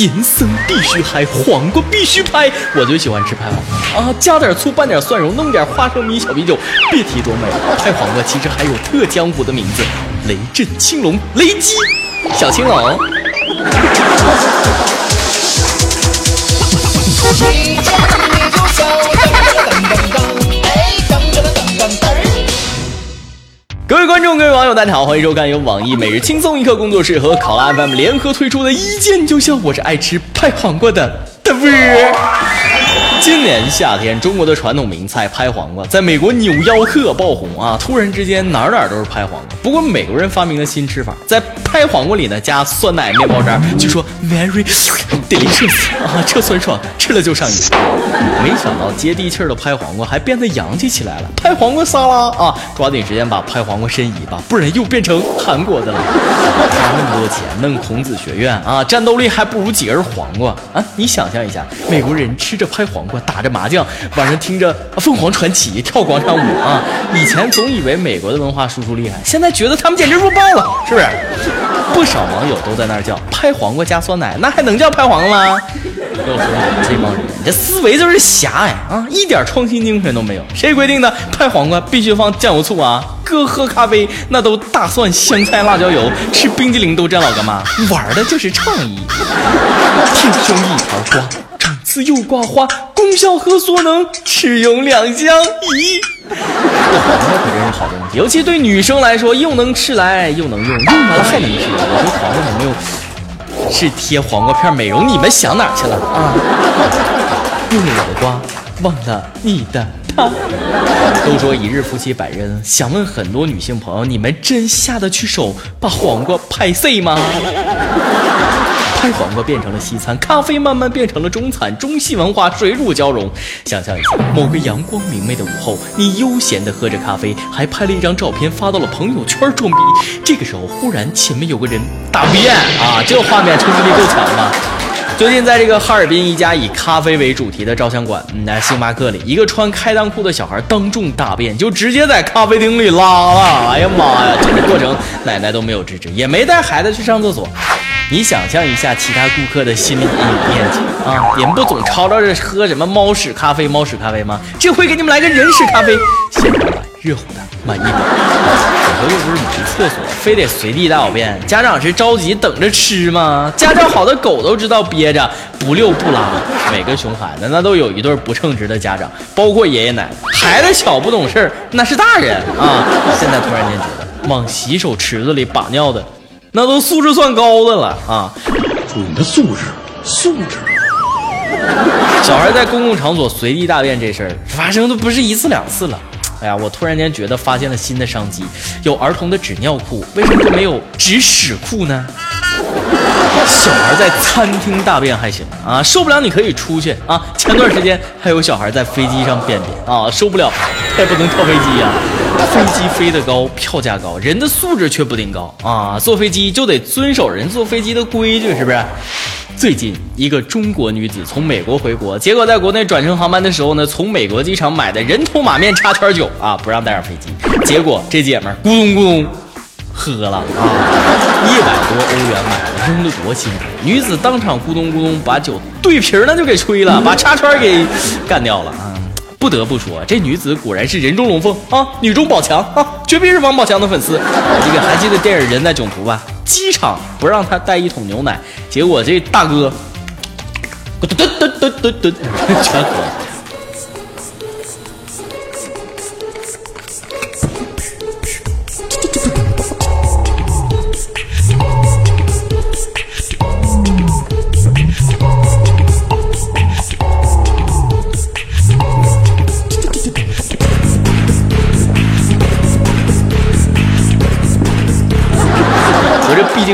银生必须嗨，黄瓜必须拍。我最喜欢吃拍黄瓜啊，加点醋，拌点蒜蓉，弄点花生米、小啤酒，别提多美了。拍黄瓜其实还有特江湖的名字，雷震青龙、雷击小青龙。大家好，欢迎收看由网易每日轻松一刻工作室和考拉 FM 联合推出的《一见就笑》，我是爱吃拍黄瓜的大波儿。今年夏天，中国的传统名菜拍黄瓜在美国纽约客爆红啊！突然之间，哪哪都是拍黄瓜。不过美国人发明了新吃法，在拍黄瓜里呢加酸奶、面包渣，据说 very delicious 啊，这酸爽，吃了就上瘾。没想到接地气的拍黄瓜还变得洋气起来了，拍黄瓜沙拉啊！抓紧时间把拍黄瓜申遗吧，不然又变成韩国的了。花那么多钱弄孔子学院啊，战斗力还不如几根黄瓜啊！你想象一下，美国人吃着拍黄瓜。我打着麻将，晚上听着凤凰传奇，跳广场舞啊！以前总以为美国的文化输出厉害，现在觉得他们简直弱爆了，是不是？不少网友都在那儿叫拍黄瓜加酸奶，那还能叫拍黄瓜吗？要说你们这帮人，你这思维就是狭隘啊，一点创新精神都没有。谁规定的拍黄瓜必须放酱油醋啊？哥喝咖啡那都大蒜、香菜、辣椒油，吃冰激凌都蘸老干妈，玩的就是创意。天生一条瓜，长刺又挂花。功效和所能？吃用两相宜。这黄瓜可真是好东西，尤其对女生来说，又能吃来又能用，用完了还能吃。我说黄瓜有没有是贴黄瓜片美容？你们想哪去了啊？用了我的瓜，忘了你的他。都说一日夫妻百日恩，想问很多女性朋友，你们真下得去手把黄瓜拍碎吗？拍黄瓜变成了西餐，咖啡慢慢变成了中餐，中西文化水乳交融。想象一下，某个阳光明媚的午后，你悠闲地喝着咖啡，还拍了一张照片发到了朋友圈装逼。这个时候，忽然前面有个人大便啊，这画面冲击力够强吧？最近在这个哈尔滨一家以咖啡为主题的照相馆，那星巴克里，一个穿开裆裤的小孩当众大便，就直接在咖啡厅里拉了。哎呀妈呀，整个过程奶奶都没有制止，也没带孩子去上厕所。你想象一下其他顾客的心理面积啊！你们不总吵吵着喝什么猫屎咖啡、猫屎咖啡吗？这回给你们来个人屎咖啡，现场版热乎的，满意版。以后又不是没厕所，非得随地大小便，家长是着急等着吃吗？家教好的狗都知道憋着不溜不拉。每个熊孩子那都有一对不称职的家长，包括爷爷奶奶。孩子小不懂事儿，那是大人啊！现在突然间觉得往洗手池子里把尿的。那都素质算高的了啊！注意你的素质，素质。小孩在公共场所随地大便这事儿发生都不是一次两次了。哎呀，我突然间觉得发现了新的商机，有儿童的纸尿裤，为什么就没有纸屎裤呢？小孩在餐厅大便还行啊，受不了你可以出去啊。前段时间还有小孩在飞机上便便啊，受不了，也不能跳飞机呀。飞机飞得高，票价高，人的素质却不顶高啊！坐飞机就得遵守人坐飞机的规矩，是不是？最近一个中国女子从美国回国，结果在国内转乘航班的时候呢，从美国机场买的人头马面插圈酒啊，不让带上飞机，结果这姐们咕咚咕咚喝了啊，一百多欧元买的，扔的多心疼。女子当场咕咚咕咚把酒对瓶呢就给吹了，把插圈给干掉了啊！不得不说，这女子果然是人中龙凤啊，女中宝强啊，绝逼是王宝强的粉丝。这个还记得电影《人在囧途》吧？机场不让他带一桶牛奶，结果这大哥，咕嘟嘟嘟嘟嘟嘟，全喝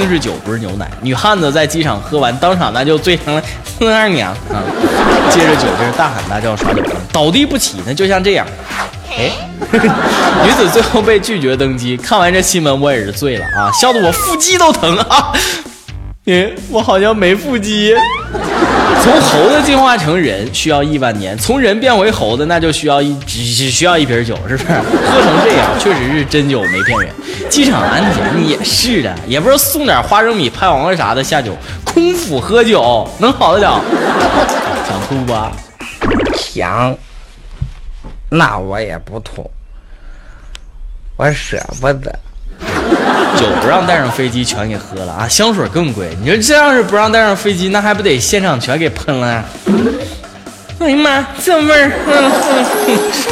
了。毕竟是酒，不是牛奶。女汉子在机场喝完，当场那就醉成了四二娘啊！借着酒劲大喊大叫耍酒疯，倒地不起呢，就像这样。哎，女子最后被拒绝登机。看完这新闻，我也是醉了啊，笑得我腹肌都疼啊！哎，我好像没腹肌。从猴子进化成人需要亿万年，从人变回猴子那就需要一只只需要一瓶酒，是不是？喝成这样 确实是真酒，没骗人。机场安检也是的，也不知道送点花生米、拍黄瓜啥的下酒，空腹喝酒能好得了？想吐吧？想，那我也不吐，我舍不得。酒不让带上飞机，全给喝了啊！香水更贵，你说这要是不让带上飞机，那还不得现场全给喷了？哎呀妈，这味儿！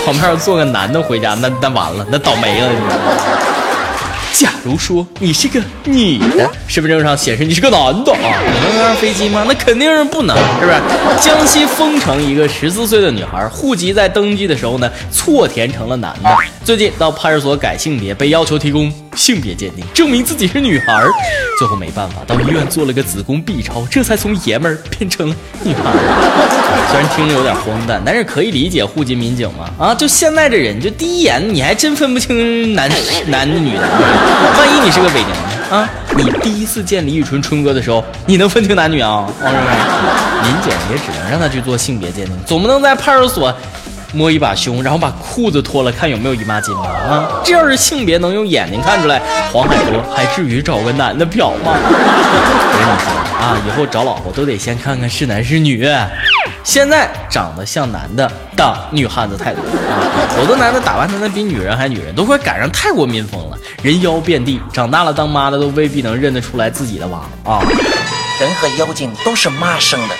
旁边坐个男的回家，那那完了，那倒霉了你。假如说你是个女的，身份证上显示你是个男的啊，你能上飞机吗？那肯定是不能，是不是？江西丰城一个十四岁的女孩，户籍在登记的时候呢，错填成了男的。最近到派出所改性别，被要求提供性别鉴定，证明自己是女孩儿。最后没办法，到医院做了个子宫 B 超，这才从爷们儿变成女孩儿。虽然听着有点荒诞，但是可以理解户籍民警嘛。啊，就现在这人，就第一眼你还真分不清男男的女的。万一你是个伪娘呢？啊，你第一次见李宇春春哥的时候，你能分清男女啊？王师傅，民警也只能让他去做性别鉴定，总不能在派出所摸一把胸，然后把裤子脱了看有没有姨妈巾吧？啊，这要是性别能用眼睛看出来，黄海波还至于找个男的嫖吗？我跟你说啊，以后找老婆都得先看看是男是女。现在长得像男的的女汉子太多啊，有的男的打扮的那比女人还女人，都快赶上泰国民风了，人妖遍地，长大了当妈的都未必能认得出来自己的娃啊。人和妖精都是妈生的，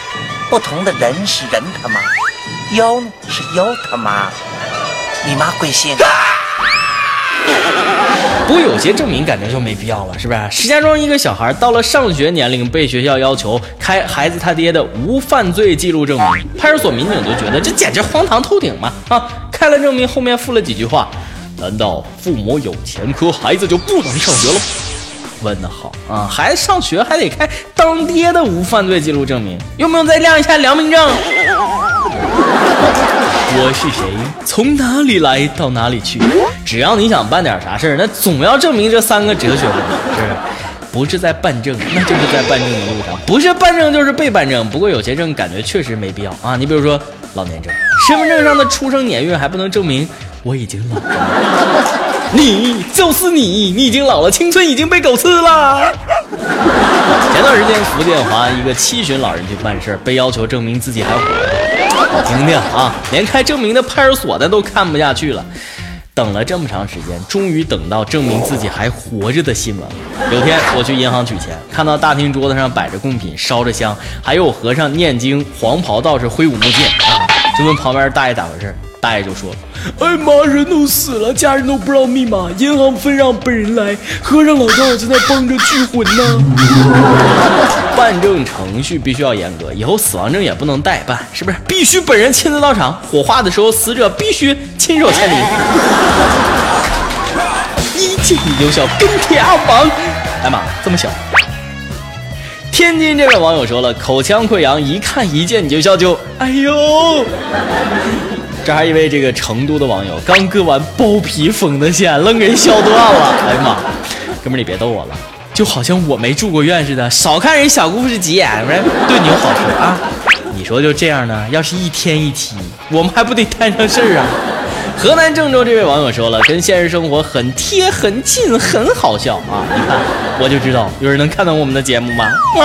不同的人是人他妈，妖呢是妖他妈，你妈贵姓？不过有些证明感觉就没必要了，是不是？石家庄一个小孩到了上学年龄，被学校要求开孩子他爹的无犯罪记录证明，派出所民警就觉得这简直荒唐透顶嘛！啊，开了证明后面附了几句话：难道父母有前科，孩子就不能上学了？问的好啊，孩子上学还得开当爹的无犯罪记录证明，用不用再亮一下良民证？我是谁？从哪里来到哪里去？只要你想办点啥事儿，那总要证明这三个哲学问题，是不是在办证，那就是在办证的路上；不是办证，就是被办证。不过有些证感觉确实没必要啊。你比如说老年证，身份证上的出生年月还不能证明我已经老了。你就是你，你已经老了，青春已经被狗吃了。前段时间福建华安一个七旬老人去办事儿，被要求证明自己还活着着。听听啊，连开证明的派出所的都看不下去了。等了这么长时间，终于等到证明自己还活着的新闻。有天我去银行取钱，看到大厅桌子上摆着贡品，烧着香，还有和尚念经，黄袍道士挥舞木剑啊，就问旁边大爷咋回事。大爷就说：“哎妈，人都死了，家人都不知道密码，银行非让本人来，和尚老道在那帮着聚魂呢。办证程序必须要严格，以后死亡证也不能代办，是不是？必须本人亲自到场，火化的时候死者必须亲手签名。一见你就笑，跟帖阿王。哎妈，这么小。天津这位网友说了，口腔溃疡，一看一见你就笑，就哎呦。”这还一位这个成都的网友刚割完包皮缝的线，愣给笑断了。哎呀妈，哥们儿你别逗我了，就好像我没住过院似的。少看人小姑父是急眼，不是对你有好处啊？你说就这样呢？要是一天一期，我们还不得摊上事儿啊？河南郑州这位网友说了，跟现实生活很贴很近，很好笑啊！你看，我就知道有人能看到我们的节目吗？啊！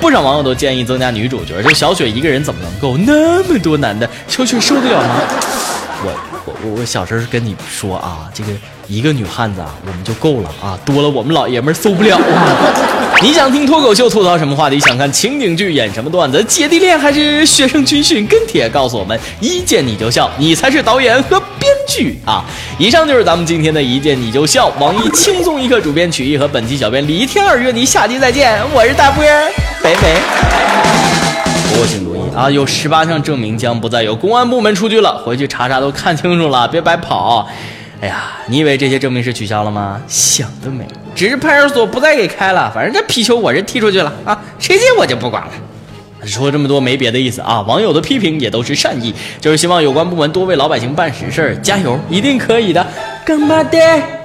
不少网友都建议增加女主角，这小雪一个人怎么能够那么多男的？小雪受得了吗？我我我我小声跟你说啊，这个一个女汉子啊，我们就够了啊，多了我们老爷们受不了啊！你想听脱口秀吐槽什么话题？想看情景剧演什么段子？姐弟恋还是学生军训？跟帖告诉我们，一见你就笑，你才是导演和编剧啊！以上就是咱们今天的一见你就笑，网易轻松一刻主编曲艺和本期小编李天二约你下期再见，我是大波儿，拜拜。不过请注意啊，有十八项证明将不再有公安部门出具了，回去查查都看清楚了，别白跑。哎呀，你以为这些证明是取消了吗？想得美！只是派出所不再给开了，反正这皮球我是踢出去了啊，谁进我就不管了。说这么多没别的意思啊，网友的批评也都是善意，就是希望有关部门多为老百姓办实事，加油，一定可以的，干巴爹。